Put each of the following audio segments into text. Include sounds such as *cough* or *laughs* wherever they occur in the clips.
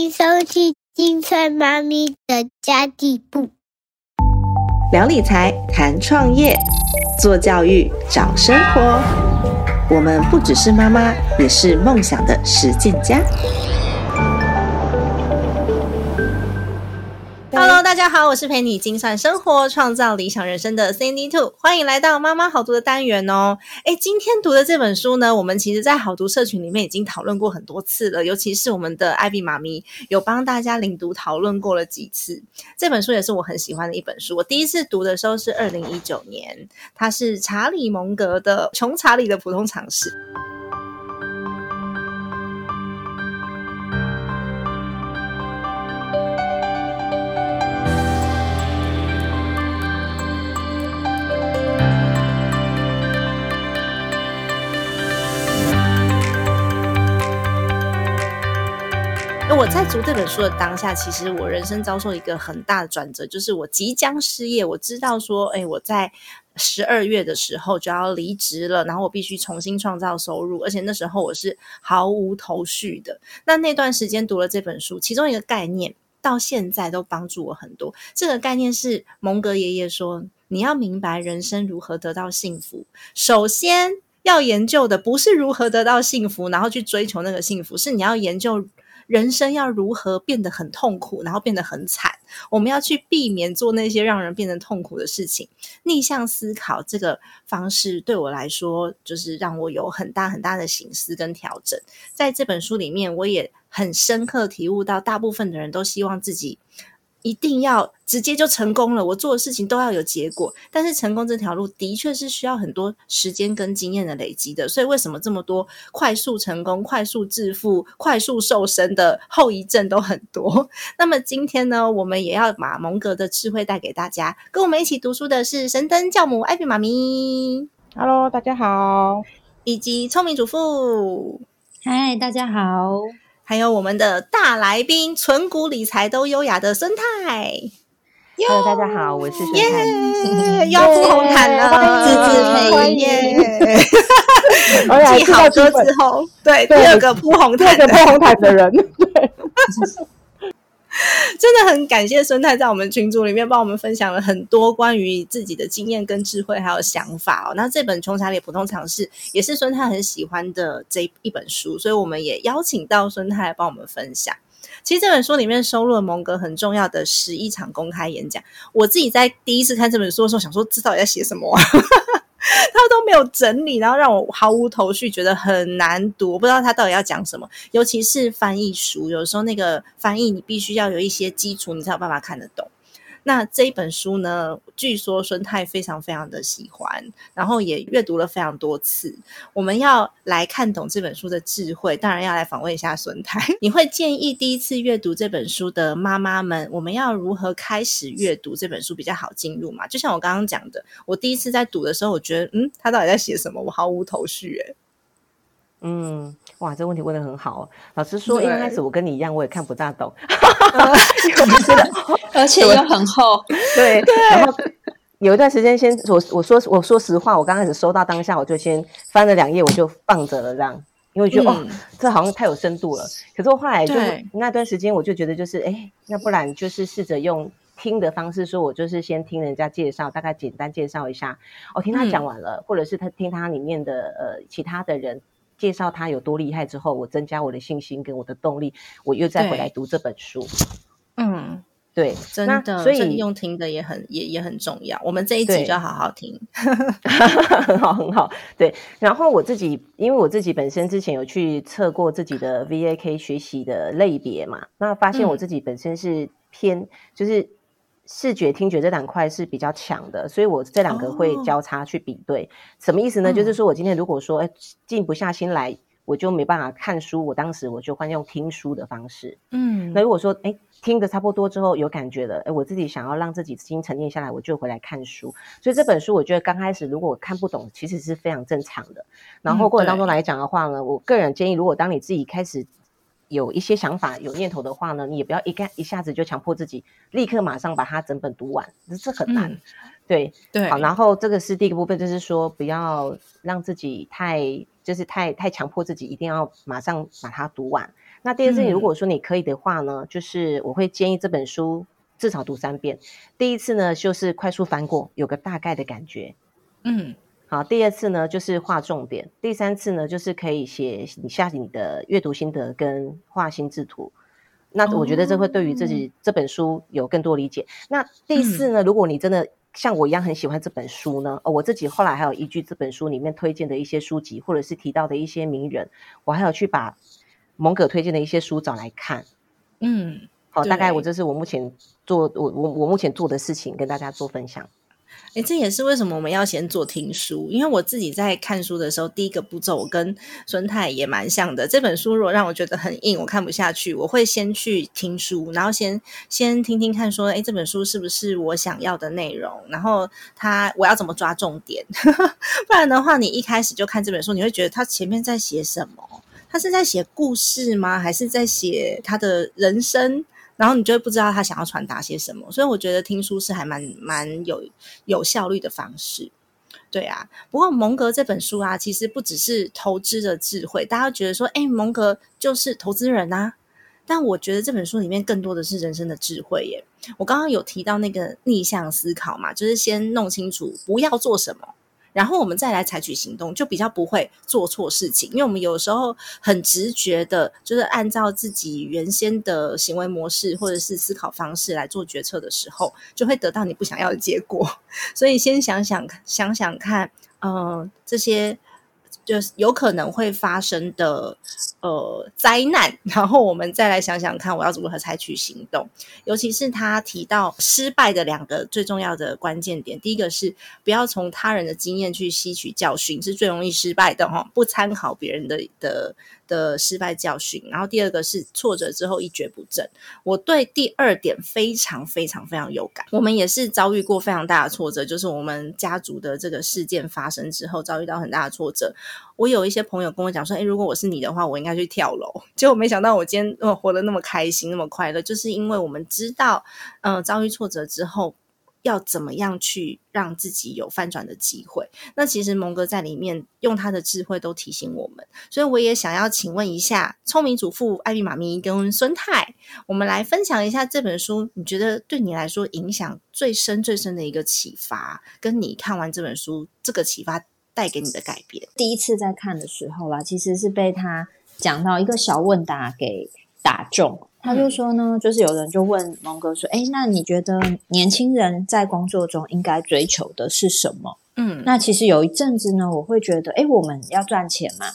迎收听金翠妈咪的家地部。聊理财，谈创业，做教育，找生活。我们不只是妈妈，也是梦想的实践家。Hello，大家好，我是陪你精算生活、创造理想人生的 Cindy Two，欢迎来到妈妈好读的单元哦。诶今天读的这本书呢，我们其实在好读社群里面已经讨论过很多次了，尤其是我们的艾比妈咪有帮大家领读讨论过了几次。这本书也是我很喜欢的一本书。我第一次读的时候是二零一九年，它是查理蒙格的《穷查理的普通常识》。我在读这本书的当下，其实我人生遭受一个很大的转折，就是我即将失业。我知道说，哎，我在十二月的时候就要离职了，然后我必须重新创造收入，而且那时候我是毫无头绪的。那那段时间读了这本书，其中一个概念到现在都帮助我很多。这个概念是蒙格爷爷说：你要明白人生如何得到幸福，首先要研究的不是如何得到幸福，然后去追求那个幸福，是你要研究。人生要如何变得很痛苦，然后变得很惨？我们要去避免做那些让人变得痛苦的事情。逆向思考这个方式对我来说，就是让我有很大很大的醒思跟调整。在这本书里面，我也很深刻体悟到，大部分的人都希望自己。一定要直接就成功了，我做的事情都要有结果。但是成功这条路的确是需要很多时间跟经验的累积的。所以为什么这么多快速成功、快速致富、快速瘦身的后遗症都很多？*laughs* 那么今天呢，我们也要把蒙格的智慧带给大家。跟我们一起读书的是神灯教母艾比妈咪，Hello，大家好，以及聪明主妇，嗨，大家好。还有我们的大来宾，存股理财都优雅的生态。Hello，大家好，我是孙太。要铺红毯了，自自配耶。*laughs* 记好歌之后，对第二个铺红毯，第二个铺红毯的人，对。*laughs* *laughs* 真的很感谢孙太在我们群组里面帮我们分享了很多关于自己的经验跟智慧，还有想法哦。那这本《穷查理普通常识》也是孙太很喜欢的这一本书，所以我们也邀请到孙太来帮我们分享。其实这本书里面收录了蒙格很重要的十一场公开演讲。我自己在第一次看这本书的时候，想说这到底在写什么？*laughs* 他都没有整理，然后让我毫无头绪，觉得很难读。我不知道他到底要讲什么，尤其是翻译书，有时候那个翻译你必须要有一些基础，你才有办法看得懂。那这一本书呢？据说孙太非常非常的喜欢，然后也阅读了非常多次。我们要来看懂这本书的智慧，当然要来访问一下孙太。*laughs* 你会建议第一次阅读这本书的妈妈们，我们要如何开始阅读这本书比较好进入嘛？就像我刚刚讲的，我第一次在读的时候，我觉得，嗯，他到底在写什么？我毫无头绪，诶嗯，哇，这问题问的很好。老实说，一开始我跟你一样，我也看不大懂，*laughs* 而且又很厚。对，然后有一段时间，先我我说我说实话，我刚开始收到当下，我就先翻了两页，我就放着了，这样，因为觉得哦，这好像太有深度了。可是我后来就那段时间，我就觉得就是，哎，那不然就是试着用听的方式，说我就是先听人家介绍，大概简单介绍一下，我听他讲完了，或者是他听他里面的呃其他的人。介绍他有多厉害之后，我增加我的信心跟我的动力，我又再回来读这本书。嗯，对，真的，所以用听的也很也也很重要。我们这一集就要好好听，*laughs* 很好很好。对，然后我自己，因为我自己本身之前有去测过自己的 VAK 学习的类别嘛，那发现我自己本身是偏就是。视觉、听觉这两块是比较强的，所以我这两个会交叉去比对。什么意思呢？就是说我今天如果说哎静不下心来，我就没办法看书。我当时我就换用听书的方式。嗯，那如果说哎听的差不多之后有感觉了，哎我自己想要让自己心沉淀下来，我就回来看书。所以这本书我觉得刚开始如果我看不懂，其实是非常正常的。然后过程当中来讲的话呢，我个人建议，如果当你自己开始。有一些想法、有念头的话呢，你也不要一干一下子就强迫自己立刻马上把它整本读完，这很难。对对，好，然后这个是第一个部分，就是说不要让自己太就是太太强迫自己一定要马上把它读完。那第二次，嗯如果说你可以的话呢，就是我会建议这本书至少读三遍。第一次呢，就是快速翻过，有个大概的感觉。嗯好，第二次呢就是画重点，第三次呢就是可以写你下你的阅读心得跟画心智图。那我觉得这会对于自己这本书有更多理解。那第四呢，如果你真的像我一样很喜欢这本书呢，哦，我自己后来还有依据这本书里面推荐的一些书籍，或者是提到的一些名人，我还有去把蒙格推荐的一些书找来看。嗯，好，大概我这是我目前做我我我目前做的事情，跟大家做分享。哎，这也是为什么我们要先做听书，因为我自己在看书的时候，第一个步骤我跟孙太也蛮像的。这本书如果让我觉得很硬，我看不下去，我会先去听书，然后先先听听看，说，哎，这本书是不是我想要的内容？然后它我要怎么抓重点？*laughs* 不然的话，你一开始就看这本书，你会觉得他前面在写什么？他是在写故事吗？还是在写他的人生？然后你就会不知道他想要传达些什么，所以我觉得听书是还蛮蛮有有效率的方式。对啊，不过蒙格这本书啊，其实不只是投资的智慧，大家觉得说，哎，蒙格就是投资人啊。但我觉得这本书里面更多的是人生的智慧耶。我刚刚有提到那个逆向思考嘛，就是先弄清楚不要做什么，然后我们再来采取行动，就比较不会做错事情。因为我们有时候很直觉的，就是按照自己原先的行为模式或者是思考方式来做决策的时候，就会得到你不想要的结果。所以先想想想想看，嗯，这些就是有可能会发生的呃灾难，*laughs* 然后我们再来想想看，我要如何采取行动。尤其是他提到失败的两个最重要的关键点，第一个是不要从他人的经验去吸取教训，是最容易失败的哈。不参考别人的的的失败教训，然后第二个是挫折之后一蹶不振。我对第二点非常非常非常有感。我们也是遭遇过非常大的挫折，就是我们家族的这个事件发生之后，遭遇到很大的挫折。我有一些朋友跟我讲说：“诶，如果我是你的话，我应该去跳楼。”结果没想到我今天呃活得那么开心，那么快乐，就是因为我们知道，嗯、遭遇挫折之后。要怎么样去让自己有翻转的机会？那其实蒙哥在里面用他的智慧都提醒我们，所以我也想要请问一下聪明主妇艾比妈咪跟孙太，我们来分享一下这本书，你觉得对你来说影响最深最深的一个启发，跟你看完这本书这个启发带给你的改变。第一次在看的时候啦，其实是被他讲到一个小问答给打中。他就说呢，就是有人就问蒙哥说：“哎，那你觉得年轻人在工作中应该追求的是什么？”嗯，那其实有一阵子呢，我会觉得，哎，我们要赚钱嘛，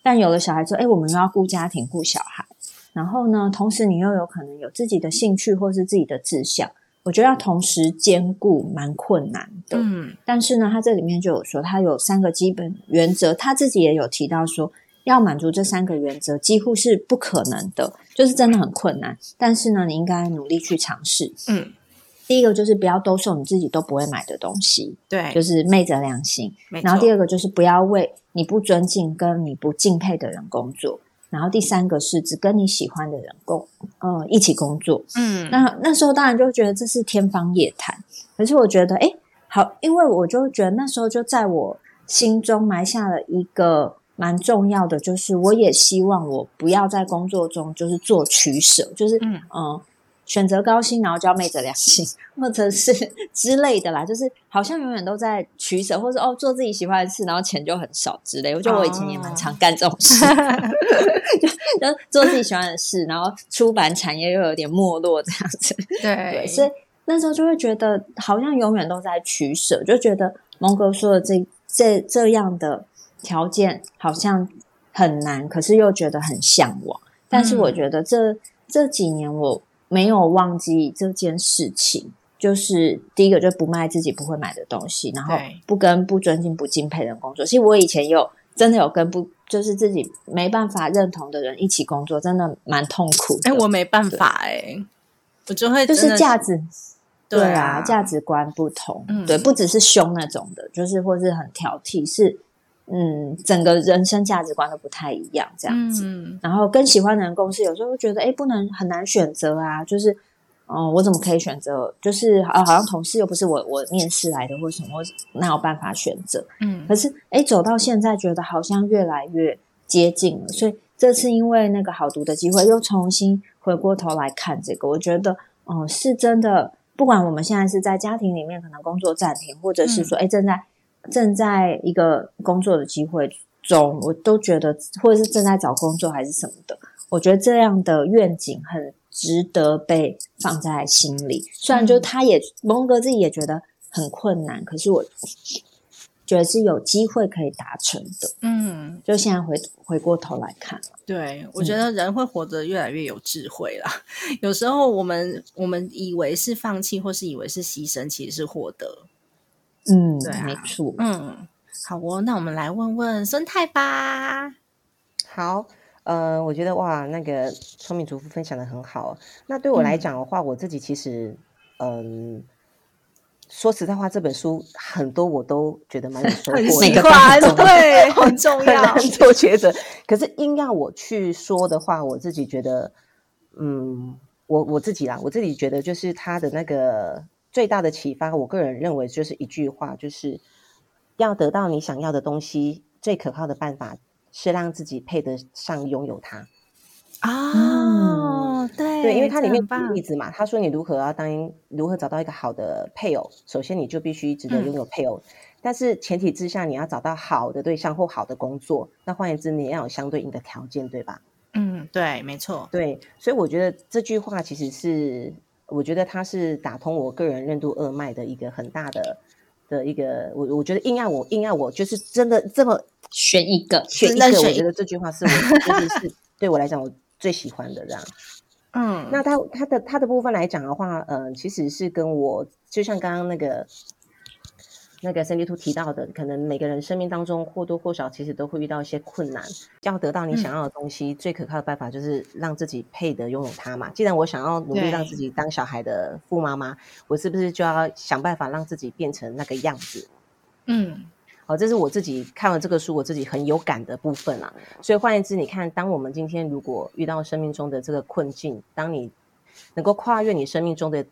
但有了小孩之后，哎，我们又要顾家庭、顾小孩，然后呢，同时你又有可能有自己的兴趣或是自己的志向，我觉得要同时兼顾蛮困难的。嗯但是呢，他这里面就有说，他有三个基本原则，他自己也有提到说，要满足这三个原则几乎是不可能的，就是真的很困难。但是呢，你应该努力去尝试。嗯，第一个就是不要兜售你自己都不会买的东西，对，就是昧着良心。然后第二个就是不要为你不尊敬跟你不敬佩的人工作。然后第三个是只跟你喜欢的人共呃一起工作。嗯，那那时候当然就觉得这是天方夜谭，可是我觉得哎好，因为我就觉得那时候就在我心中埋下了一个蛮重要的，就是我也希望我不要在工作中就是做取舍，就是嗯呃选择高薪，然后就要昧着良心，*laughs* 或者是 *laughs* 之类的啦，就是好像永远都在取舍，或者哦做自己喜欢的事，然后钱就很少之类。我觉得我以前也蛮常干这种事，*laughs* 就就做自己喜欢的事，然后出版产业又有点没落这样子。对对，所以那时候就会觉得好像永远都在取舍，就觉得蒙哥说的这这这样的条件好像很难，可是又觉得很向往。但是我觉得这、这几年我没有忘记这件事情，就是第一个就不卖自己不会买的东西，然后不跟不尊敬、不敬佩的人工作。其实我以前有真的有跟不就是自己没办法认同的人一起工作，真的蛮痛苦的。哎，我没办法哎，我就会就是价值对对啊，啊价值观不同，嗯对，不只是凶那种的，就是或是很挑剔，是嗯，整个人生价值观都不太一样这样子。嗯然后跟喜欢的人共事，有时候会觉得，哎，不能很难选择啊，就是。哦，我怎么可以选择？就是啊，好像同事又不是我我面试来的，或什么，我哪有办法选择？嗯可是，哎，走到现在，觉得好像越来越接近了。所以这次因为那个好读的机会，又重新回过头来看这个，我觉得，哦、是真的。不管我们现在是在家庭里面可能工作暂停，或者是说，哎、正在正在一个工作的机会中，我都觉得，或者是正在找工作还是什么的，我觉得这样的愿景很值得被放在心里。虽然就他也蒙哥自己也觉得很困难，可是我觉得是有机会可以达成的。嗯，就现在回回过头来看，对，我觉得人会活得越来越有智慧啦。*laughs* 有时候我们我们以为是放弃，或是以为是牺牲，其实是获得。嗯，对啊没错，嗯，好哦，那我们来问问孙太吧。好，呃，我觉得哇，那个聪明主妇分享的很好。那对我来嗯讲的话，我自己其实，嗯，说实在话，这本书很多我都觉得蛮有收获很 *laughs* 的，喜欢，*laughs* 对，很重要难。做抉择。可是硬要我去说的话，我自己觉得，嗯，我我自己啦，我自己觉得就是他的那个最大的启发，我个人认为就是一句话，就是要得到你想要的东西，最可靠的办法是让自己配得上拥有它。哦，对对，因为它里面举例子嘛，他说你如何要当如何找到一个好的配偶，首先你就必须值得拥有配偶，但是前提之下你要找到好的对象或好的工作，那换言之你要有相对应的条件，对吧？嗯，对，没错。对，所以我觉得这句话其实是，我觉得它是打通我个人任督二脉的一个很大的的一个，我我觉得硬要我硬要我就是真的这么选一个，选一个，我觉得这句话是我就是是 *laughs* 对我来讲我最喜欢的这样。嗯，那他他的他的部分来讲的话，呃，其实是跟我就像刚刚那个那个 Cindy Two 提到的，可能每个人生命当中或多或少其实都会遇到一些困难。要得到你想要的东西，最可靠的办法就是让自己配得拥有它嘛。既然我想要努力对让自己当小孩的富妈妈，我是不是就要想办法让自己变成那个样子？嗯好，这是我自己看了这个书，我自己很有感的部分啊。所以换言之，你看，当我们今天如果遇到生命中的这个困境，当你能够跨越你生命中的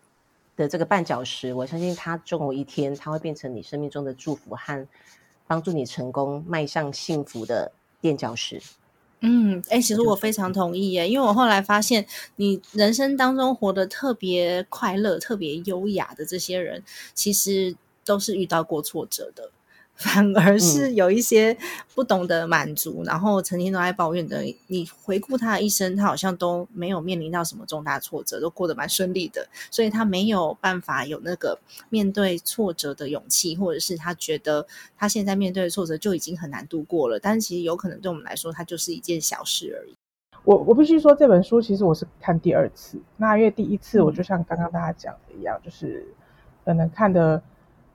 的这个绊脚石，我相信它终有一天，它会变成你生命中的祝福和帮助你成功迈向幸福的垫脚石。嗯，哎、其实我非常同意耶，因为我后来发现，你人生当中活得特别快乐、特别优雅的这些人，其实都是遇到过挫折的。反而是有一些不懂得满足，然后成天都在抱怨的。你回顾他的一生，他好像都没有面临到什么重大挫折，都过得蛮顺利的，所以他没有办法有那个面对挫折的勇气，或者是他觉得他现在面对的挫折就已经很难度过了。但是其实有可能对我们来说，它就是一件小事而已。我我必须说这本书其实我是看第二次，那因为第一次我就像刚刚大家讲的一样，就是可能看的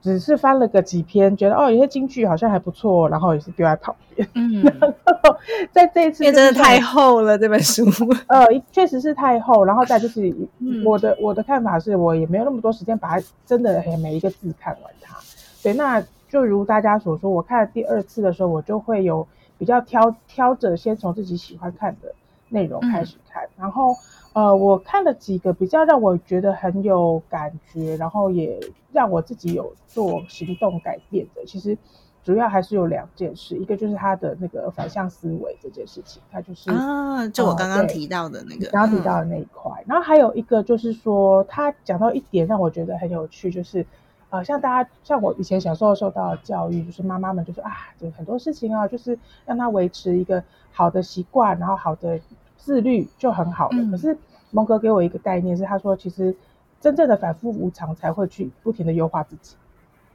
只是翻了个几篇，觉得哦有些京剧好像还不错，然后也是丢在旁边。嗯，然 *laughs* 后在这一次真的太厚了这本书。*laughs* 呃，确实是太厚，然后再就是嗯我的、我的看法是我也没有那么多时间把它真的嘿每一个字看完它。对，那就如大家所说，我看第二次的时候，我就会有比较挑挑着先从自己喜欢看的内容开始看，然后呃，我看了几个比较让我觉得很有感觉，然后也让我自己有做行动改变的，其实。主要还是有两件事，一个就是他的那个反向思维这件事情，他就是啊，就我哦刚刚提到的那个，刚刚提到的那一块。然后还有一个就是说，他讲到一点让我觉得很有趣，就是呃，像大家像我以前小时候受到的教育，就是妈妈们就说啊，就很多事情啊，就是让他维持一个好的习惯，然后好的自律就很好了。嗯可是蒙哥给我一个概念是，他说其实真正的反复无常才会去不停的优化自己。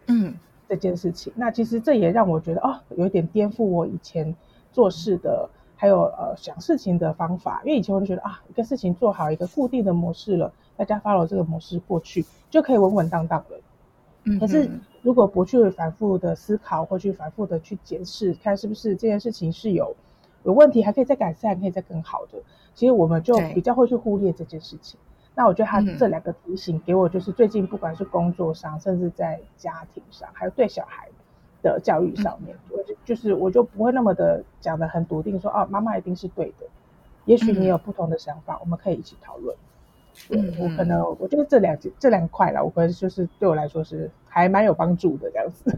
嗯这件事情。那其实这也让我觉得哦，有一点颠覆我以前做事的，还有呃想事情的方法。因为以前我就觉得啊，一个事情做好一个固定的模式了，大家 follow 这个模式过去就可以稳稳当当了。嗯，可是嗯如果不去反复的思考，或去反复的去检视，看是不是这件事情是有有问题，还可以再改善，可以再更好的，其实我们就比较会去忽略这件事情。那我觉得他嗯这两个提醒给我，就是最近不管是工作上，甚至在家庭上，还有对小孩的教育上面，我就就是我就不会那么的讲的很笃定说，哦，妈妈一定是对的。也许你有不同的想法，我们可以一起讨论。对嗯我可能我觉得这两这两块啦，我可能就是对我来说是还蛮有帮助的这样子。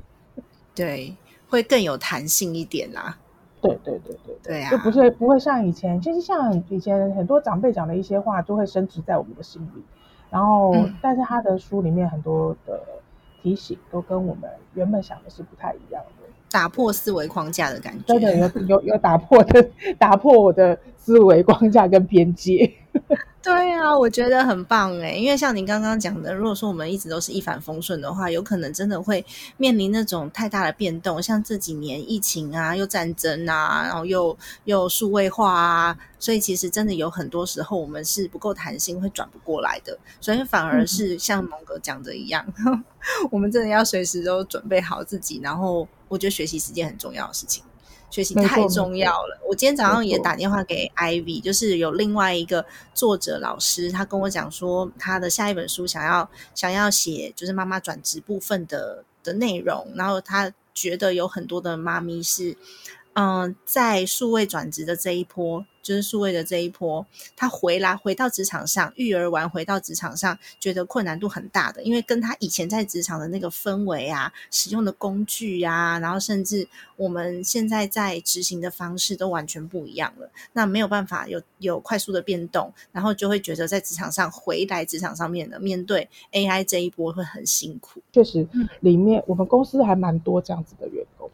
对，会更有弹性一点啦。对对对对对啊就不是不会像以前，其实像以前很多长辈讲的一些话，都会深植在我们的心里。然后，嗯但是他的书里面很多的提醒，都跟我们原本想的是不太一样的。打破思维框架的感觉。真的有 *laughs* 有有打破的，*laughs* 打破我的思维框架跟边界。*laughs* 对啊，我觉得很棒哎，因为像您刚刚讲的，如果说我们一直都是一帆风顺的话，有可能真的会面临那种太大的变动，像这几年疫情啊，又战争啊，然后又又数位化啊，所以其实真的有很多时候我们是不够弹性，会转不过来的，所以反而是像蒙哥讲的一样，*laughs* 我们真的要随时都准备好自己，然后我觉得学习是件很重要的事情。学习太重要了。我今天早上也打电话给 Ivy，就是有另外一个作者老师，他跟我讲说，他的下一本书想要想要写就是妈妈转职部分的的内容，然后他觉得有很多的妈咪是，嗯、在数位转职的这一波，就是数位的这一波，他回来回到职场上，育儿完回到职场上，觉得困难度很大的，因为跟他以前在职场的那个氛围啊，使用的工具啊，然后甚至我们现在在执行的方式都完全不一样了。那没有办法有有快速的变动，然后就会觉得在职场上回来职场上面的面对 AI 这一波会很辛苦。确实，里面我们公司还蛮多这样子的员工，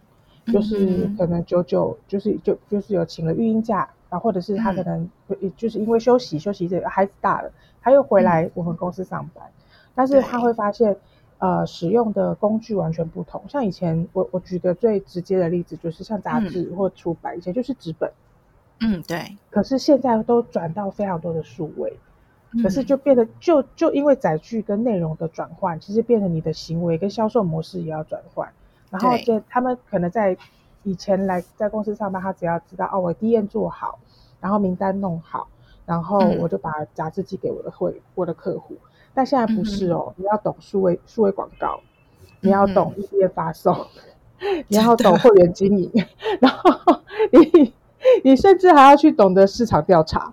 就是嗯可能久久就是就就是有请了育婴假，或者是他可能就是因为休息休息这个孩子大了，他又回来我们公司上班，但是他会发现。呃，使用的工具完全不同。像以前，我我举个最直接的例子，就是像杂志或出版，以前就是纸本，嗯，对。可是现在都转到非常多的数位，可是嗯就变得就就因为载具跟内容的转换，其实变成你的行为跟销售模式也要转换。然后这他们可能在以前来在公司上班，他只要知道哦，我 D N 做好，然后名单弄好，然后嗯我就把杂志寄给我的会我的客户。但现在不是嗯哦，你要懂数位数位广告，你要懂嗯 E D N 发送，*laughs* 你要懂会员经营，*laughs* 然后你你甚至还要去懂得市场调查。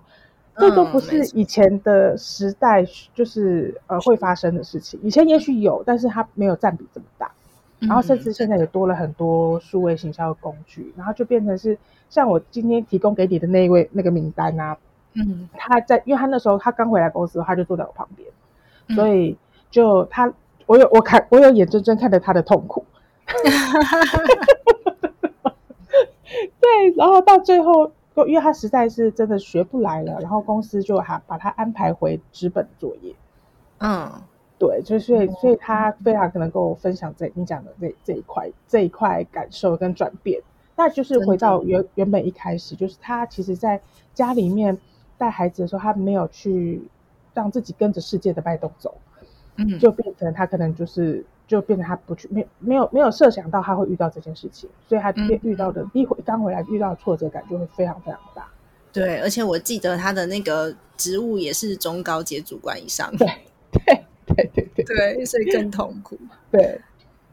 这都不是以前的时代，就是呃会发生的事情。以前也许有，但是它没有占比这么大。然后甚至现在也多了很多数位行销的工具，然后就变成是像我今天提供给你的那一位那个名单啊，嗯，他在，因为他那时候他刚回来公司，他就坐在我旁边，嗯所以就他，我有我看我有眼睁睁看着他的痛苦，*laughs* 对，然后到最后，因为他实在是真的学不来了，然后公司就还把他安排回纸本作业。嗯，对，就所以所以他非常能够分享这你讲的这这一块这一块感受跟转变。那就是回到原原本一开始，就是他其实在家里面带孩子的时候，他没有去让自己跟着世界的脉动走，嗯，就变成他可能就是就变成他不去没没有没有设想到他会遇到这件事情，所以他遇到的一回刚回来遇到的挫折感就会非常非常大。对，而且我记得他的那个职务也是中高阶主管以上，对对对对对。*laughs* 对，所以更痛苦。对，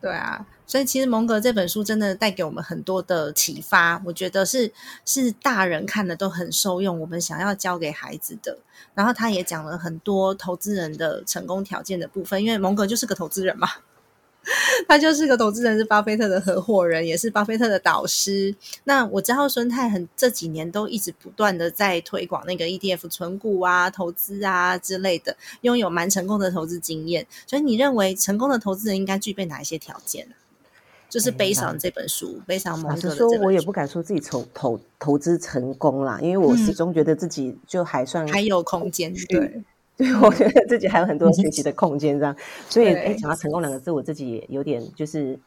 对啊，所以其实蒙格这本书真的带给我们很多的启发，我觉得是是大人看的都很受用，我们想要教给孩子的。然后他也讲了很多投资人的成功条件的部分，因为蒙格就是个投资人嘛，*laughs* 他就是个投资人，是巴菲特的合伙人，也是巴菲特的导师。那我知道孙太很这几年都一直不断的在推广那个 ETF 存股啊、投资啊之类的，拥有蛮成功的投资经验。所以你认为成功的投资人应该具备哪一些条件呢？就是悲伤这本书，悲伤蒙老实说我也不敢说自己投投投资成功啦，因为我始嗯终觉得自己就还算还有空间，对，对，我觉得自己还有很多学习的空间，这样。所以，对哎，讲到成功两个字，我自己也有点就是，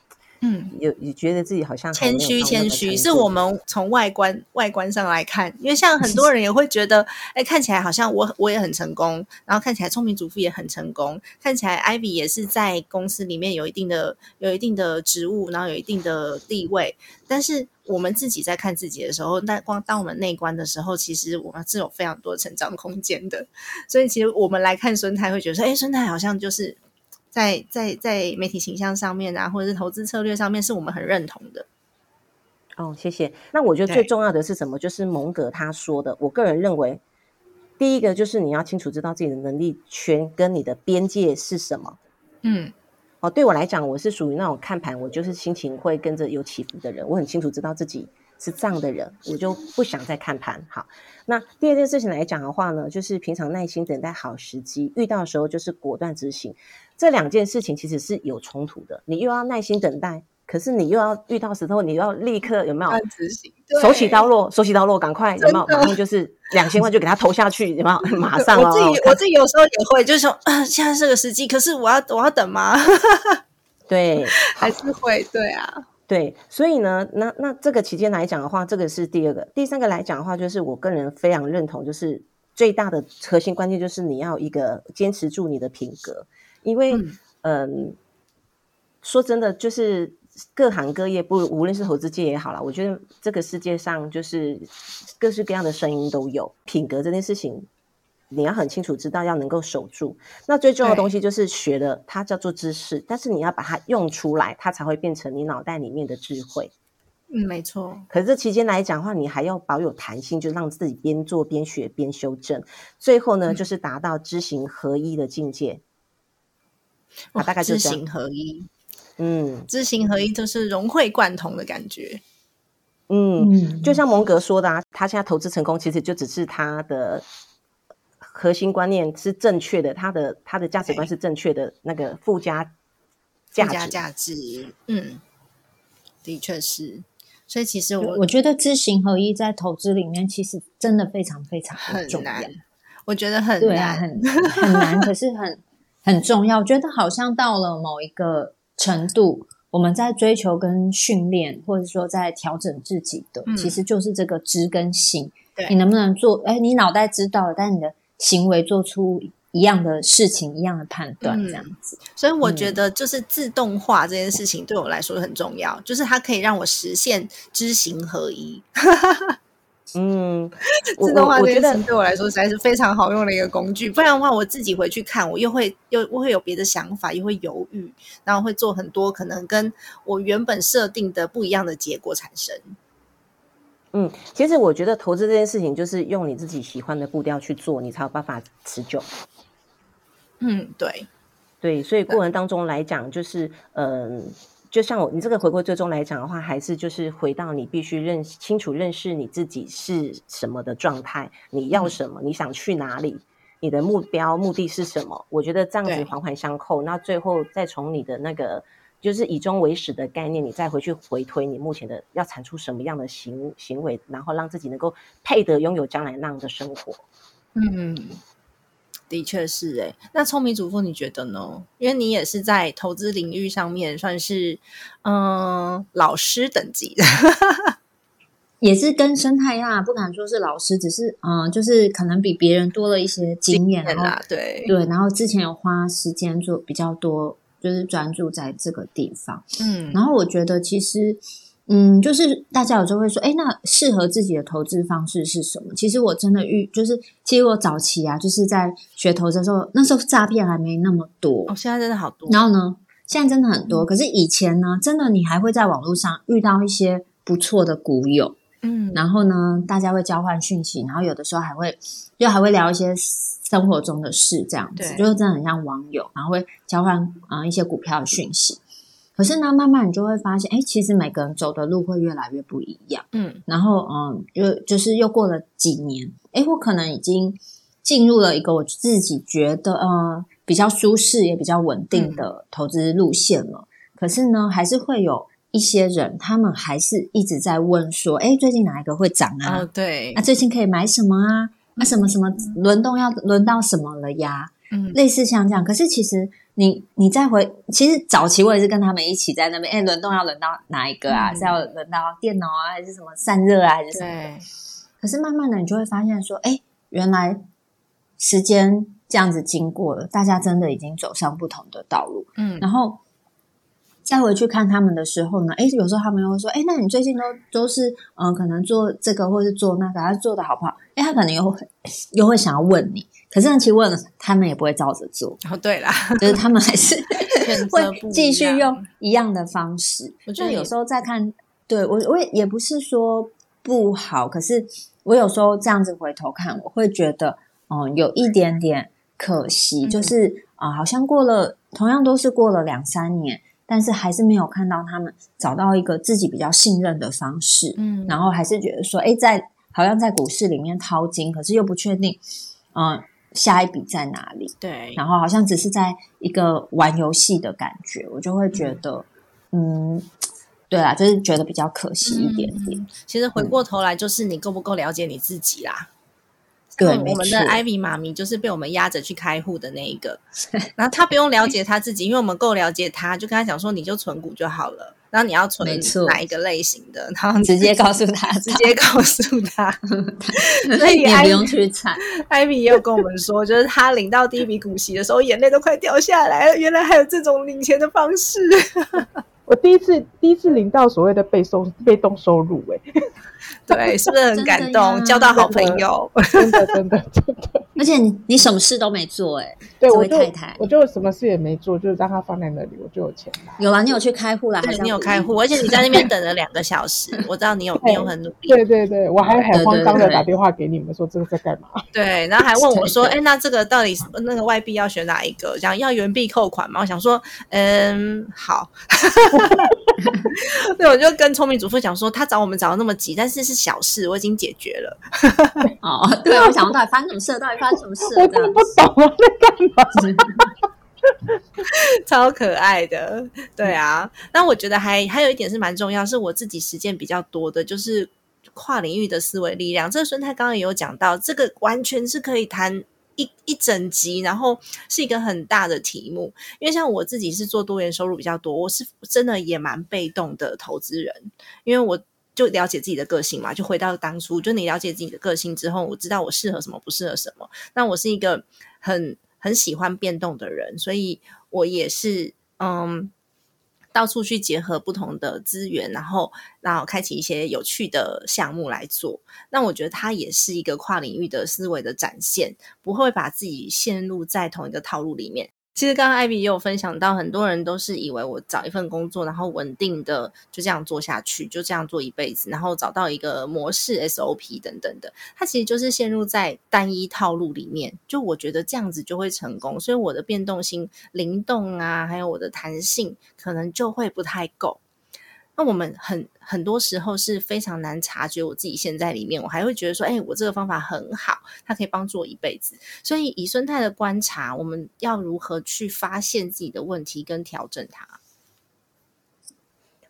嗯，有也觉得自己好像谦虚，谦虚，是我们从外观外观上来看，因为像很多人也会觉得，哎，看起来好像我我也很成功，然后看起来聪明主妇也很成功，看起来 Ivy 也是在公司里面有一定的有一定的职务，然后有一定的地位，但是我们自己在看自己的时候，那光当我们内观的时候，其实我们是有非常多成长空间的。所以其实我们来看孙太，会觉得说，哎，孙太好像就是在在在媒体形象上面啊，或者是投资策略上面，是我们很认同的。哦，谢谢。那我觉得最重要的是什么？就是蒙格他说的，我个人认为，第一个就是你要清楚知道自己的能力圈跟你的边界是什么。嗯哦，对我来讲，我是属于那种看盘，我就是心情会跟着有起伏的人。我很清楚知道自己是这样的人，我就不想再看盘。好，那第二件事情来讲的话呢，就是平常耐心等待好时机，遇到的时候就是果断执行。这两件事情其实是有冲突的，你又要耐心等待，可是你又要遇到石头，你要立刻有没有执行？手起刀落，手起刀落，赶快有没有？马上就是两千万就给他投下去，有没有？*laughs* 马上我自己我自己有时候也会，就是说啊，现在是个时机，可是我要我要等吗？*laughs* 对，*laughs* 还是会对啊。对，所以呢，那那这个期间来讲的话，这个是第二个，第三个来讲的话，就是我个人非常认同，就是最大的核心关键就是你要一个坚持住你的品格，因为嗯，说真的，就是各行各业，不无论是投资界也好了，我觉得这个世界上就是各式各样的声音都有，品格这件事情。你要很清楚知道，要能够守住。那最重要的东西就是学的，它叫做知识，但是你要把它用出来，它才会变成你脑袋里面的智慧。嗯，没错。可是这期间来讲的话，你还要保有弹性，就让自己边做边学边修正，最后呢，就是达到知行合一的境界。啊，大概就知行合一。嗯，知行合一就是融会贯通的感觉。嗯，就像蒙格说的啊，他现在投资成功，其实就只是他的。核心观念是正确的，他的他的价值观是正确的，那个附加价值价值，嗯，的确是。所以其实我我觉得知行合一在投资里面其实真的非常非常很难，我觉得很难啊，很很难，可是很很重要。我觉得好像到了某一个程度，我们在追求跟训练，或者说在调整自己的，其实就是这个知跟行。你能不能做？哎，你脑袋知道了，但你的行为做出一样的事情，一样的判断，这样子。所以我觉得，就是自动化这件事情对我来说很重要，就是它可以让我实现知行合一。嗯，自动化这件事情对我来说实在是非常好用的一个工具。不然的话，我自己回去看，我又会又我会有别的想法，又会犹豫，然后会做很多可能跟我原本设定的不一样的结果产生。嗯，其实我觉得投资这件事情，就是用你自己喜欢的步调去做，你才有办法持久。嗯，对，对，所以过程当中来讲，就是嗯，就像我你这个回归最终来讲的话，还是就是回到你必须认清楚认识你自己是什么的状态，你要什么，你想去哪里，你的目标目的是什么？我觉得这样子环环相扣，那最后再从你的那个。就是以终为始的概念，你再回去回推你目前的要产出什么样的行行为，然后让自己能够配得拥有将来那样的生活。嗯，的确是哎。那聪明主妇你觉得呢？因为你也是在投资领域上面算是嗯老师等级的，*laughs* 也是跟生态一样，不敢说是老师，只是嗯，就是可能比别人多了一些经验啦。对对，然后之前有花时间做比较多。就是专注在这个地方，嗯，然后我觉得其实，嗯，就是大家有时候会说，哎，那适合自己的投资方式是什么？其实我真的遇，就是其实我早期啊，就是在学投资的时候，那时候诈骗还没那么多，哦，现在真的好多。然后呢，现在真的很多，可是以前呢，真的你还会在网络上遇到一些不错的股友，嗯，然后呢，大家会交换讯息，然后有的时候还会，又还会聊一些。生活中的事这样子，就是真的很像网友，然后会交换啊一些股票的讯息。可是呢，慢慢你就会发现，哎，其实每个人走的路会越来越不一样。嗯，然后嗯，又就是又过了几年，哎，我可能已经进入了一个我自己觉得呃比较舒适也比较稳定的投资路线了。可是呢，还是会有一些人，他们还是一直在问说，哎，最近哪一个会涨啊？哦，对，那最近可以买什么啊？那什么什么轮动要轮到什么了呀？嗯，类似像这样。可是其实你你再回，其实早期我也是跟他们一起在那边。哎，轮动要轮到哪一个啊？是要轮到电脑啊，还是什么散热啊，还是什么？可是慢慢的，你就会发现说，哎，原来时间这样子经过了，大家真的已经走上不同的道路。嗯，然后。再回去看他们的时候呢，哎，有时候他们又会说，哎，那你最近都都是嗯，可能做这个或是做那个，他做的好不好？哎，他可能又会 *laughs* 又会想要问你，可是其实问了，他们也不会照着做。哦，对啦，就是他们还是 *laughs* 会继续用一样的方式。我觉得有时候再看，对我我也也不是说不好，可是我有时候这样子回头看，我会觉得，嗯，有一点点可惜，就是啊，好像过了同样都是过了两三年。但是还是没有看到他们找到一个自己比较信任的方式，嗯然后还是觉得说，哎，在好像在股市里面掏金，可是又不确定，嗯、下一笔在哪里，对，然后好像只是在一个玩游戏的感觉，我就会觉得，嗯，对啦，就是觉得比较可惜一点点。其实回过头来，就是你够不够了解你自己啦。对我们的没错。Ivy 妈咪就是被我们压着去开户的那一个，然后她不用了解她自己，因为我们够了解她，就跟她讲说你就存股就好了，然后你要存哪一个类型的，然后直接告诉他，*laughs* 直接告诉他。*laughs* 所以你也不用去猜。*laughs* 艾米也有跟我们说，就是他领到第一笔股息的时候，眼泪都快掉下来了。原来还有这种领钱的方式。我第一次第一次领到所谓的被收被动收入、欸，*laughs* 对，是不是很感动？交到好朋友。真的真的真的，*laughs* 而且你你什么事都没做、哎，对我太太我就什么事也没做，就是让它放在那里，我就有钱拿。有啦，你有去开户啦，还是你有开户，而且你在那边等了两个小时，我知道你有你有很 *laughs* 努力。对对对，我还很慌张的打电话给你们说这个在干嘛？对，然后还问我说：“对哎，那这个到底那个外币要选哪一个？想要原币扣款吗？”我想说，嗯，好。*laughs* 对，我就跟聪明主妇讲说，他找我们找的那么急，但是是小事，我已经解决了。*laughs* 哦，对，我想到底发生什么事了？到底发生什么事我真不懂啊，在干嘛？*laughs* 超可爱的，对啊。那我觉得还还有一点是蛮重要，是我自己实践比较多的，就是跨领域的思维力量。这个孙太刚刚也有讲到，这个完全是可以谈一一整集，然后是一个很大的题目。因为像我自己是做多元收入比较多，我是真的也蛮被动的投资人，因为我。就了解自己的个性嘛，就回到当初，就你了解自己的个性之后，我知道我适合什么，不适合什么。那我是一个很很喜欢变动的人，所以我也是嗯，到处去结合不同的资源，然后然后开启一些有趣的项目来做。那我觉得它也是一个跨领域的思维的展现，不会把自己陷入在同一个套路里面。其实刚刚艾比也有分享到，很多人都是以为我找一份工作，然后稳定的就这样做下去，就这样做一辈子，然后找到一个模式 SOP 等等的，它其实就是陷入在单一套路里面。就我觉得这样子就会成功，所以我的变动性、灵动啊，还有我的弹性，可能就会不太够。那我们很很多时候是非常难察觉我自己现在里面，我还会觉得说，哎，我这个方法很好，它可以帮助我一辈子。所以以生态的观察，我们要如何去发现自己的问题跟调整它？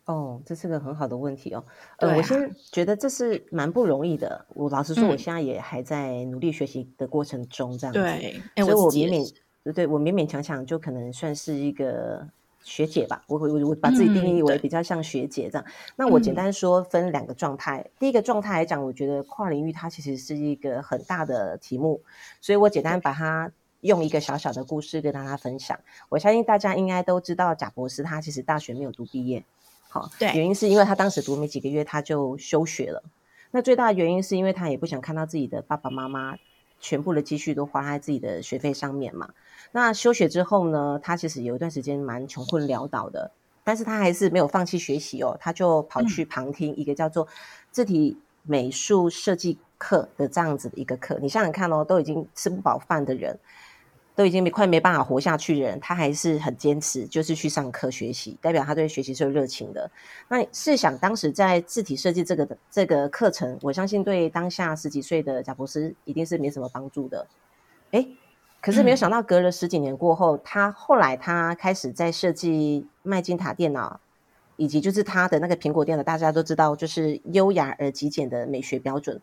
哦，这是个很好的问题哦。呃，我先觉得这是蛮不容易的。我老实说，我嗯现在也还在努力学习的过程中，这样子。所以我勉勉对，我勉勉强强就可能算是一个学姐吧。我我我我把自己定义为比较像学姐这样。那我简嗯单说分两个状态。第一个状态来讲，我觉得跨领域它其实是一个很大的题目，所以我简单把它用一个小小的故事跟大家分享。我相信大家应该都知道，贾博士他其实大学没有读毕业。好，对原因是因为他当时读没几个月他就休学了。那最大的原因是因为他也不想看到自己的爸爸妈妈全部的积蓄都花在自己的学费上面嘛。那休学之后呢，他其实有一段时间蛮穷困潦倒的，但是他还是没有放弃学习哦，他就跑去旁听一个叫做字体美术设计课的这样子的一个课。你想想看哦，都已经吃不饱饭的人。都已经没快没办法活下去的人，他还是很坚持，就是去上课学习，代表他对学习是有热情的。那你试想，当时在字体设计这个的这个课程，我相信对当下十几岁的贾博士一定是没什么帮助的。诶，可是没有想到，隔了十几年过后，他后来他开始在设计麦金塔电脑，以及就是他的那个苹果电脑，大家都知道，就是优雅而极简的美学标准。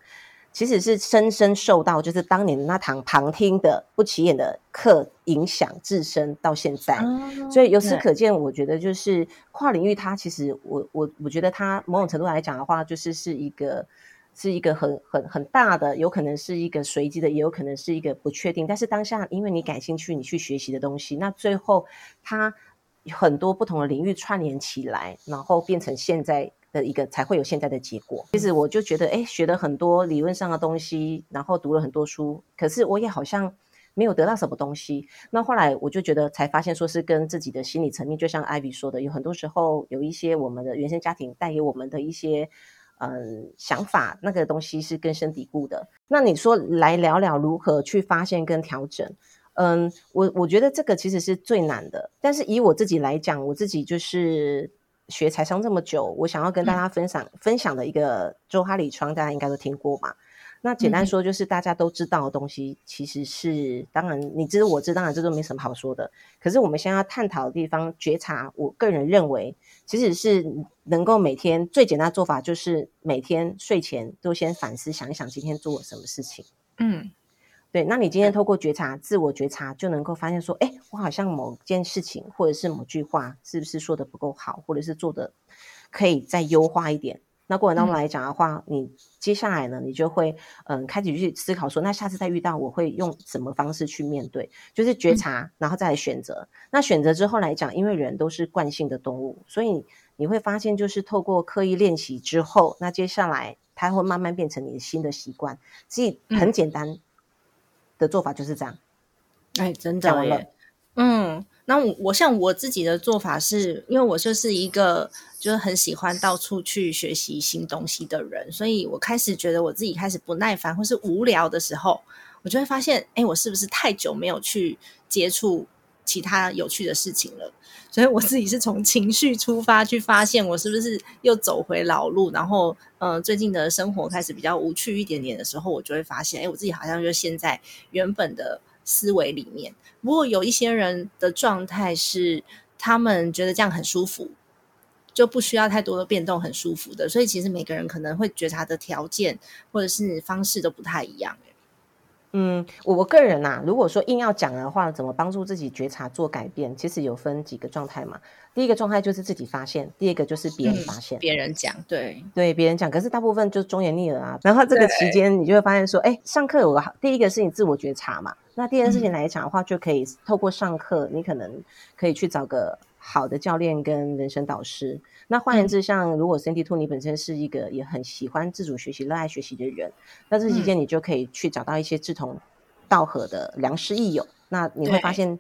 其实是深深受到就是当年那堂旁听的不起眼的课影响，至深到现在。所以由此可见，我觉得就是跨领域，它其实我我我觉得它某种程度来讲的话，就是是一个是一个很很很大的，有可能是一个随机的，也有可能是一个不确定。但是当下因为你感兴趣，你去学习的东西，那最后它很多不同的领域串联起来，然后变成现在的一个才会有现在的结果。其实我就觉得，哎，学了很多理论上的东西，然后读了很多书，可是我也好像没有得到什么东西。那后来我就觉得，才发现说是跟自己的心理层面，就像 Ivy 说的，有很多时候有一些我们的原生家庭带给我们的一些。嗯，想法那个东西是根深蒂固的。那你说来聊聊如何去发现跟调整？嗯，我我觉得这个其实是最难的。但是以我自己来讲，我自己就是学财商这么久，我想要跟大家分享、分享的一个周哈里窗，大家应该都听过嘛。那简单说，就是大家都知道的东西，其实是当然你知我知，当然这都没什么好说的。可是我们现在要探讨的地方，觉察，我个人认为，其实是能够每天最简单的做法，就是每天睡前都先反思，想一想今天做了什么事情。嗯，对。那你今天透过觉察、自我觉察，就能够发现说，哎，我好像某件事情，或者是某句话，是不是说的不够好，或者是做的可以再优化一点？那过程当中来讲的话，你接下来呢，你就会嗯开始去思考说，那下次再遇到我会用什么方式去面对？就是觉察，然后再来选择。那选择之后来讲，因为人都是惯性的动物，所以你会发现，就是透过刻意练习之后，那接下来它会慢慢变成你的新的习惯。所以很简单的做法就是这样。哎，真的耶。嗯，那我我像我自己的做法是，因为我就是一个就是很喜欢到处去学习新东西的人，所以我开始觉得我自己开始不耐烦或是无聊的时候，我就会发现，哎，我是不是太久没有去接触其他有趣的事情了？所以我自己是从情绪出发去发现，我是不是又走回老路？然后，嗯，最近的生活开始比较无趣一点点的时候，我就会发现，哎，我自己好像就现在原本的。思维里面，不过有一些人的状态是，他们觉得这样很舒服，就不需要太多的变动，很舒服的。所以其实每个人可能会觉察的条件或者是方式都不太一样。嗯，我我个人呐，如果说硬要讲的话，怎么帮助自己觉察做改变，其实有分几个状态嘛。第一个状态就是自己发现，第二个就是别人发现，别人讲，对对，别人讲。可是大部分就是忠言逆耳啊。然后这个期间，你就会发现说，哎，上课有个好，第一个是你自我觉察嘛。那第二件事情来讲的话，就可以透过上课，你可能可以去找个好的教练跟人生导师。那换言之，像如果 Cindy Two 你本身是一个也很喜欢自主学习、热爱学习的人，那这期间你就可以去找到一些志同道合的良师益友。那你会发现。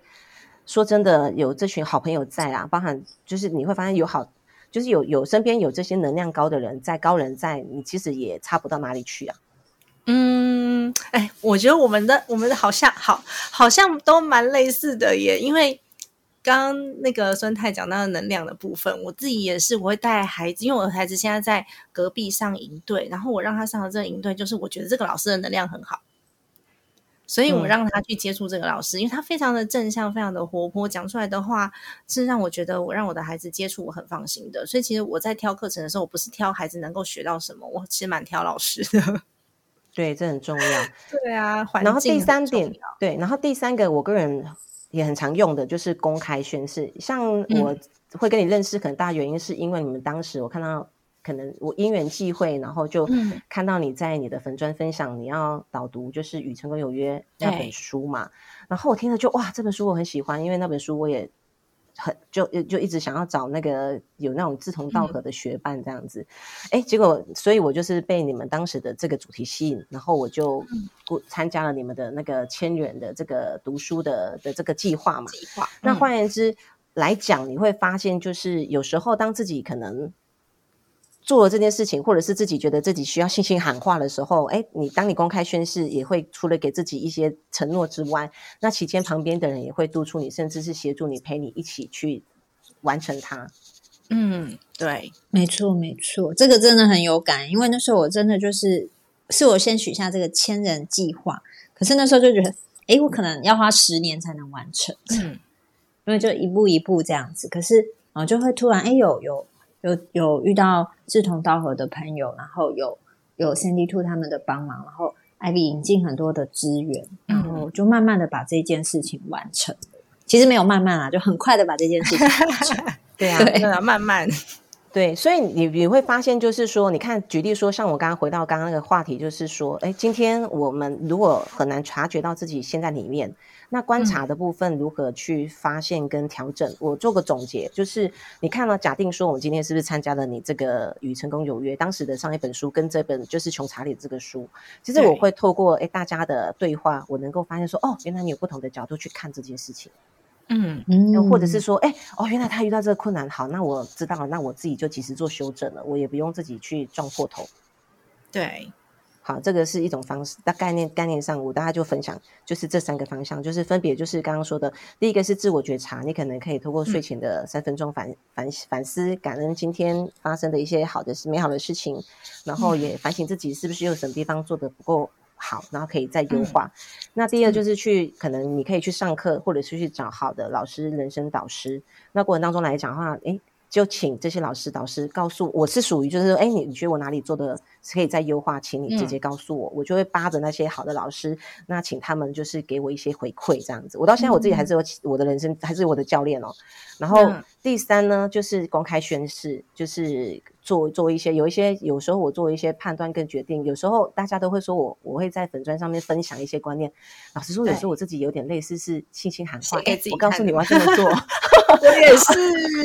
说真的，有这群好朋友在啊，包含就是你会发现有好，就是有有身边有这些能量高的人在，高人在，你其实也差不到哪里去啊。嗯，哎，我觉得我们的我们的好像好好像都蛮类似的耶，因为刚刚那个孙太讲到的能量的部分，我自己也是，我会带孩子，因为我的孩子现在在隔壁上营队，然后我让他上的这个营队，就是我觉得这个老师的能量很好。所以我让他去接触这个老师，因为他非常的正向，非常的活泼，讲出来的话是让我觉得我让我的孩子接触我很放心的。所以其实我在挑课程的时候，我不是挑孩子能够学到什么，我其实蛮挑老师的。对，这很重要。对啊，然后第三点，对，然后第三个我个人也很常用的就是公开宣誓。像我会跟你认识，很大原因是因为你们当时我看到。可能我因缘际会，然后就看到你在你的粉砖分享，你要导读就是《与成功有约》那本书嘛。然后我听了就哇，这本书我很喜欢，因为那本书我也很就就一直想要找那个有那种志同道合的学伴这样子。哎，结果所以我就是被你们当时的这个主题吸引，然后我就参加了你们的那个千元的这个读书的的这个计划嘛。计划。那换言之来讲，你会发现就是有时候当自己可能。做了这件事情，或者是自己觉得自己需要信心喊话的时候，哎，你当你公开宣誓，也会除了给自己一些承诺之外，那期间旁边的人也会督促你，甚至是协助你，陪你一起去完成它。嗯，对，没错，没错，这个真的很有感，因为那时候我真的就是是我先许下这个千人计划，可是那时候就觉得，哎，我可能要花十年才能完成，嗯，因为就一步一步这样子，可是啊，就会突然，哎，有有。有有遇到志同道合的朋友，然后有有 Cindy Two 他们的帮忙，然后 Ivy 引进很多的资源，然后就慢慢的把这件事情完成。其实没有慢慢啊，就很快的把这件事情完成。*laughs* 对啊，对啊，慢慢。对，所以你你会发现，就是说，你看，举例说，像我刚刚回到刚刚那个话题，就是说，哎，今天我们如果很难察觉到自己现在里面。那观察的部分如何去发现跟调整？我做个总结，就是你看了，假定说我们今天是不是参加了你这个与成功有约当时的上一本书，跟这本就是穷查理这个书，其实我会透过哎大家的对话，我能够发现说，哦，原来你有不同的角度去看这件事情，嗯。嗯，或者是说，哎哦，原来他遇到这个困难，好，那我知道了，那我自己就及时做修正了，我也不用自己去撞破头。对，好，这个是一种方式。大概念概念上，我大家就分享，就是这三个方向，就是分别就是刚刚说的，第一个是自我觉察，你可能可以通过睡前的三分钟反反反思、感恩今天发生的一些好的事、美好的事情，然后也反省自己是不是有什么地方做的不够好，然后可以再优化。那第二就是去，可能你可以去上课，或者是去找好的老师、人生导师。那过程当中来讲的话，诶。就请这些老师导师告诉我是属于就是说，哎，你你觉得我哪里做的可以再优化，请你直接告诉我，我就会扒着那些好的老师，那请他们就是给我一些回馈这样子。我到现在我自己还是有我的人生，还是我的教练哦。然后第三呢，就是公开宣誓，就是做做一些有一些有时候我做一些判断跟决定，有时候大家都会说我我会在粉砖上面分享一些观念。老实说，有时候我自己有点类似是信心喊话，我告诉你我要这么做。*laughs* 我也是，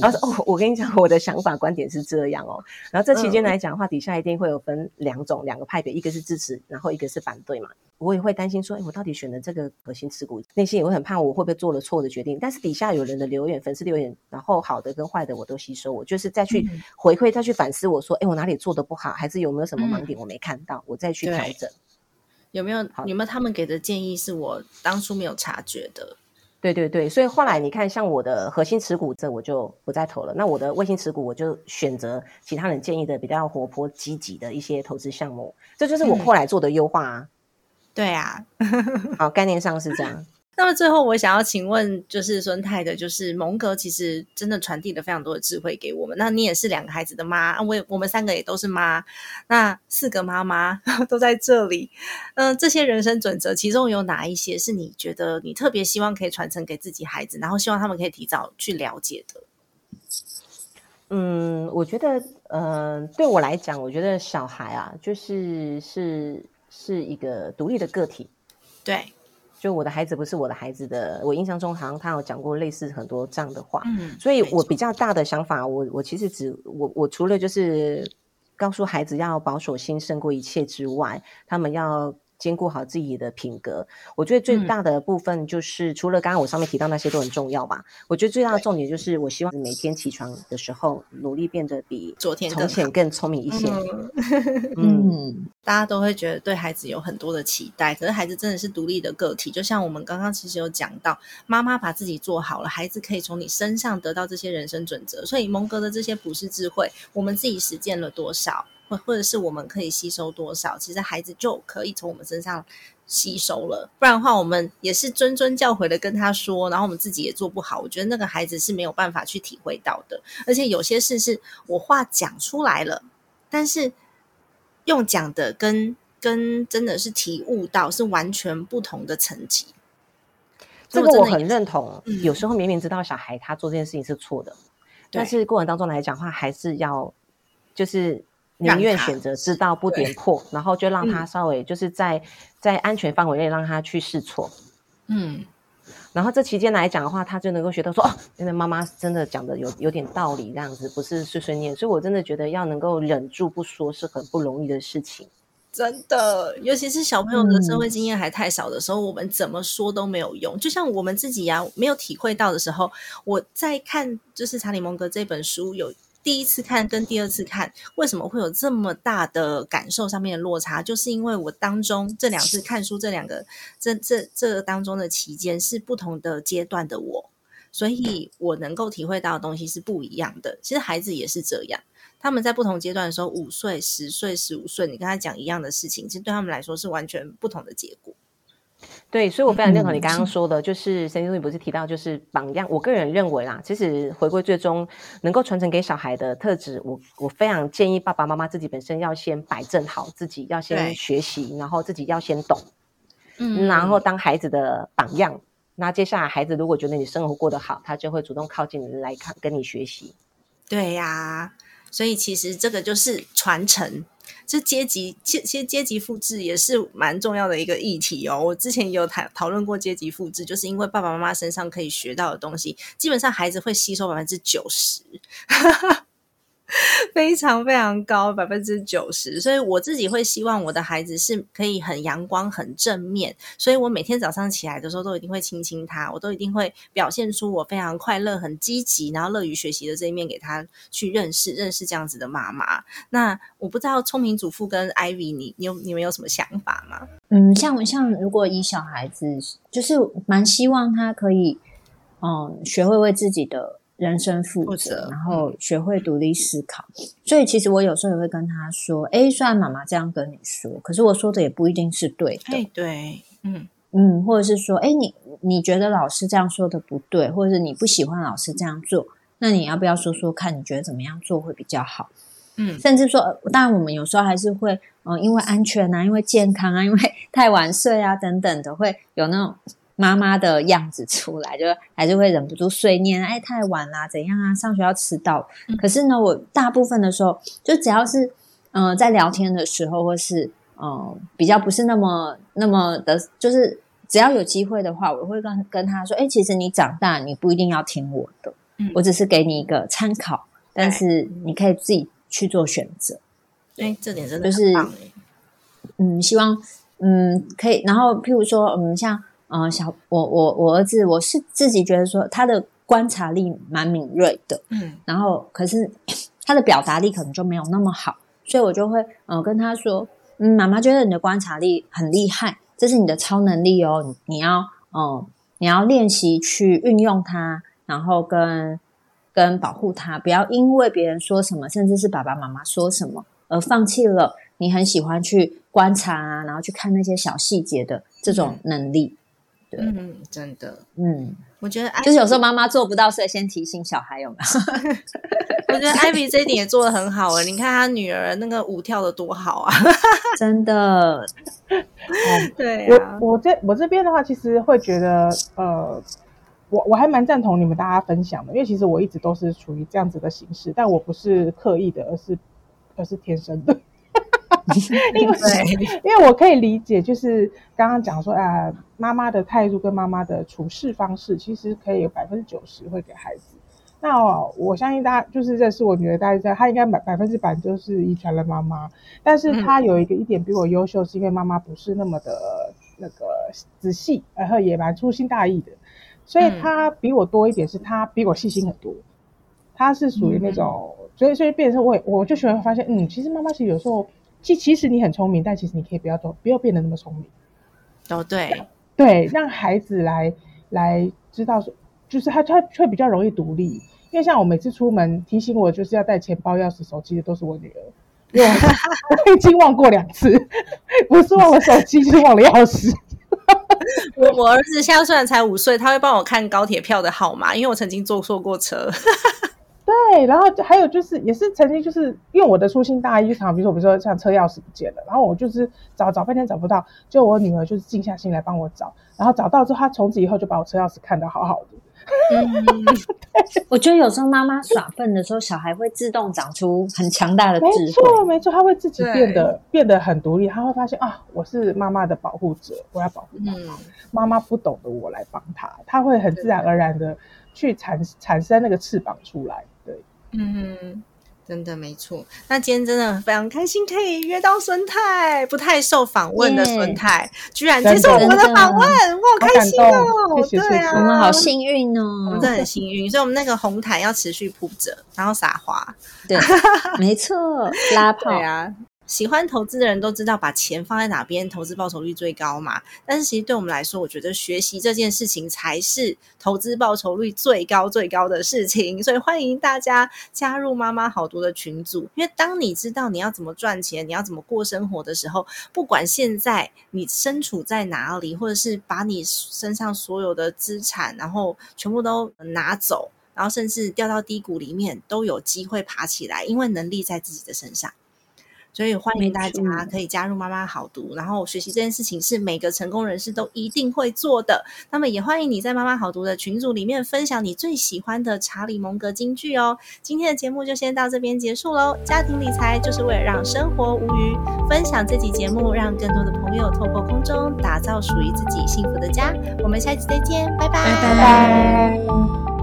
然后说哦，我跟你讲，我的想法观点是这样哦。然后这期间来讲的话，底下一定会有分两种两个派别，一个是支持，然后一个是反对嘛。我也会担心说，哎，我到底选的这个核心持股，内心也会很怕我会不会做了错的决定。但是底下有人的留言，粉丝留言，然后好的跟坏的我都吸收，我就是再去回馈，再去反思，我说，哎，我哪里做的不好，还是有没有什么盲点我没看到，我再去调整。有没有有没有他们给的建议是我当初没有察觉的？对对对，所以后来你看，像我的核心持股，这我就不再投了。那我的卫星持股，我就选择其他人建议的比较活泼积极的一些投资项目。这就是我后来做的优化啊。对啊，*laughs* 好，概念上是这样。那么最后，我想要请问，就是孙太的，就是蒙格，其实真的传递了非常多的智慧给我们。那你也是两个孩子的妈，我我们三个也都是妈，那四个妈妈 *laughs* 都在这里。嗯，这些人生准则，其中有哪一些是你觉得你特别希望可以传承给自己孩子，然后希望他们可以提早去了解的？嗯，我觉得，呃，对我来讲，我觉得小孩啊，就是是是一个独立的个体，对。就我的孩子不是我的孩子的，我印象中好像他有讲过类似很多这样的话，嗯，所以我比较大的想法，我我其实只我我除了就是告诉孩子要保守心胜过一切之外，他们要。兼顾好自己的品格，我觉得最大的部分就是，除了刚刚我上面提到那些都很重要吧。我觉得最大的重点就是，我希望每天起床的时候，努力变得比昨天从前更聪明一些。*laughs* 嗯，大家都会觉得对孩子有很多的期待，可是孩子真的是独立的个体。就像我们刚刚其实有讲到，妈妈把自己做好了，孩子可以从你身上得到这些人生准则。所以蒙格的这些普世智慧，我们自己实践了多少？或或者是我们可以吸收多少，其实孩子就可以从我们身上吸收了。不然的话，我们也是谆谆教诲的跟他说，然后我们自己也做不好。我觉得那个孩子是没有办法去体会到的。而且有些事是我话讲出来了，但是用讲的跟跟真的是体悟到是完全不同的层级。这个我很认同。有时候明明知道小孩他做这件事情是错的，但是过程当中来讲话，还是要就是。宁愿选择知道不点破，然后就让他稍微就是在在安全范围内让他去试错，嗯，然后这期间来讲的话，他就能够学到说哦，原来妈妈真的讲的有有点道理，这样子不是碎碎念，所以我真的觉得要能够忍住不说是很不容易的事情，真的，尤其是小朋友的社会经验还太少的时候，我们怎么说都没有用。就像我们自己呀，没有体会到的时候，我在看就是查理蒙格这本书有。第一次看跟第二次看，为什么会有这么大的感受上面的落差？就是因为我当中这两次看书，这两个这这这当中的期间是不同的阶段的我，所以我能够体会到的东西是不一样的。其实孩子也是这样，他们在不同阶段的时候，五岁、十岁、十五岁，你跟他讲一样的事情，其实对他们来说是完全不同的结果。对，所以我非常认同你刚刚说的，就是神经不是提到就是榜样。我个人认为啦，其实回归最终能够传承给小孩的特质，我我非常建议爸爸妈妈自己本身要先摆正好自己，要先学习，然后自己要先懂，嗯，然后当孩子的榜样。那接下来孩子如果觉得你生活过得好，他就会主动靠近你来看跟你学习。对呀，所以其实这个就是传承。这阶级，其其实阶级复制也是蛮重要的一个议题哦。我之前也有谈讨论过阶级复制，就是因为爸爸妈妈身上可以学到的东西，基本上孩子会吸收百分之九十。*laughs* 非常非常高，百分之九十。所以我自己会希望我的孩子是可以很阳光、很正面。所以我每天早上起来的时候，都一定会亲亲他，我都一定会表现出我非常快乐、很积极，然后乐于学习的这一面给他去认识、认识这样子的妈妈。那我不知道聪明主妇跟 Ivy，你你有你们有什么想法吗？嗯，像像如果以小孩子，就是蛮希望他可以，嗯，学会为自己的。人生负责，然后学会独立思考。所以，其实我有时候也会跟他说：“哎，虽然妈妈这样跟你说，可是我说的也不一定是对的。”哎，对，嗯嗯，或者是说：“哎，你你觉得老师这样说的不对，或者是你不喜欢老师这样做，那你要不要说说看？你觉得怎么样做会比较好？”嗯，甚至说，当然我们有时候还是会，嗯，因为安全啊，因为健康啊，因为 *laughs* 太晚睡啊等等的，会有那种。妈妈的样子出来，就还是会忍不住碎念，哎，太晚啦，怎样啊？上学要迟到。可是呢，我大部分的时候，就只要是嗯，在聊天的时候，或是嗯，比较不是那么那么的，就是只要有机会的话，我会跟跟他说，哎，其实你长大，你不一定要听我的，我只是给你一个参考，但是你可以自己去做选择。哎，这点真的就是嗯，希望嗯可以，然后譬如说嗯，像。嗯，小我我我儿子，我是自己觉得说他的观察力蛮敏锐的，嗯，然后可是他的表达力可能就没有那么好，所以我就会嗯跟他说，嗯，妈妈觉得你的观察力很厉害，这是你的超能力哦，你你要嗯你要练习去运用它，然后跟跟保护它，不要因为别人说什么，甚至是爸爸妈妈说什么而放弃了你很喜欢去观察啊，然后去看那些小细节的这种能力。嗯，真的，嗯，我觉得就是有时候妈妈做不到，所以先提醒小孩有没有？*laughs* 我觉得艾比这一点也做的很好哎，你看他女儿那个舞跳的多好啊，*laughs* 真的。*laughs* 对我我这我这边的话，其实会觉得，呃，我我还蛮赞同你们大家分享的，因为其实我一直都是处于这样子的形式，但我不是刻意的，而是而是天生的。因为因为我可以理解，就是刚刚讲说啊，妈妈的态度跟妈妈的处事方式，其实可以有百分之九十会给孩子。那我相信大家就是这是我女儿，大家知道她应该百百分之百就是遗传了妈妈。但是她有一个一点比我优秀，是因为妈妈不是那么的那个仔细，然后也蛮粗心大意的，所以她比我多一点，是她比我细心很多。她是属于那种，所以所以变成我我就喜欢发现，嗯，其实妈妈其实有时候。其其实你很聪明，但其实你可以不要做，不要变得那么聪明。哦，对对，让孩子来来知道说，就是他他会比较容易独立。因为像我每次出门提醒我就是要带钱包、钥匙、手机的都是我女儿，因为我 *laughs* 已经忘过两次，不是忘了手机，就是忘了钥匙。*laughs* 我我儿子现在虽然才五岁，他会帮我看高铁票的号码，因为我曾经坐错过车。对，然后还有就是，也是曾经就是因为我的粗心大意，就常比如说，比如说像车钥匙不见了，然后我就是找找半天找不到，就我女儿就是静下心来帮我找，然后找到之后，她从此以后就把我车钥匙看得好好的。嗯，*laughs* 我觉得有时候妈妈耍笨的时候，小孩会自动长出很强大的智慧。没错，没错，他会自己变得变得很独立，他会发现啊，我是妈妈的保护者，我要保护妈妈，妈妈不懂的我来帮他，他会很自然而然的去产产生那个翅膀出来。嗯，真的没错。那今天真的非常开心，可以约到孙太，不太受访问的孙太，居然接受我们的访问，我好开心哦！对啊，我们好幸运哦，我们真的很幸运。所以，我们那个红毯要持续铺着，然后撒花。对，没错，拉 *laughs* 炮啊。喜欢投资的人都知道，把钱放在哪边，投资报酬率最高嘛。但是其实对我们来说，我觉得学习这件事情才是投资报酬率最高最高的事情。*laughs* 所以欢迎大家加入妈妈好多的群组，因为当你知道你要怎么赚钱，你要怎么过生活的时候，不管现在你身处在哪里，或者是把你身上所有的资产，然后全部都拿走，然后甚至掉到低谷里面，都有机会爬起来，因为能力在自己的身上。所以欢迎大家可以加入妈妈好读，然后学习这件事情是每个成功人士都一定会做的。那么也欢迎你在妈妈好读的群组里面分享你最喜欢的查理蒙格金句哦。今天的节目就先到这边结束喽。家庭理财就是为了让生活无虞，分享这集节目，让更多的朋友透过空中打造属于自己幸福的家。我们下期再见，拜拜拜拜。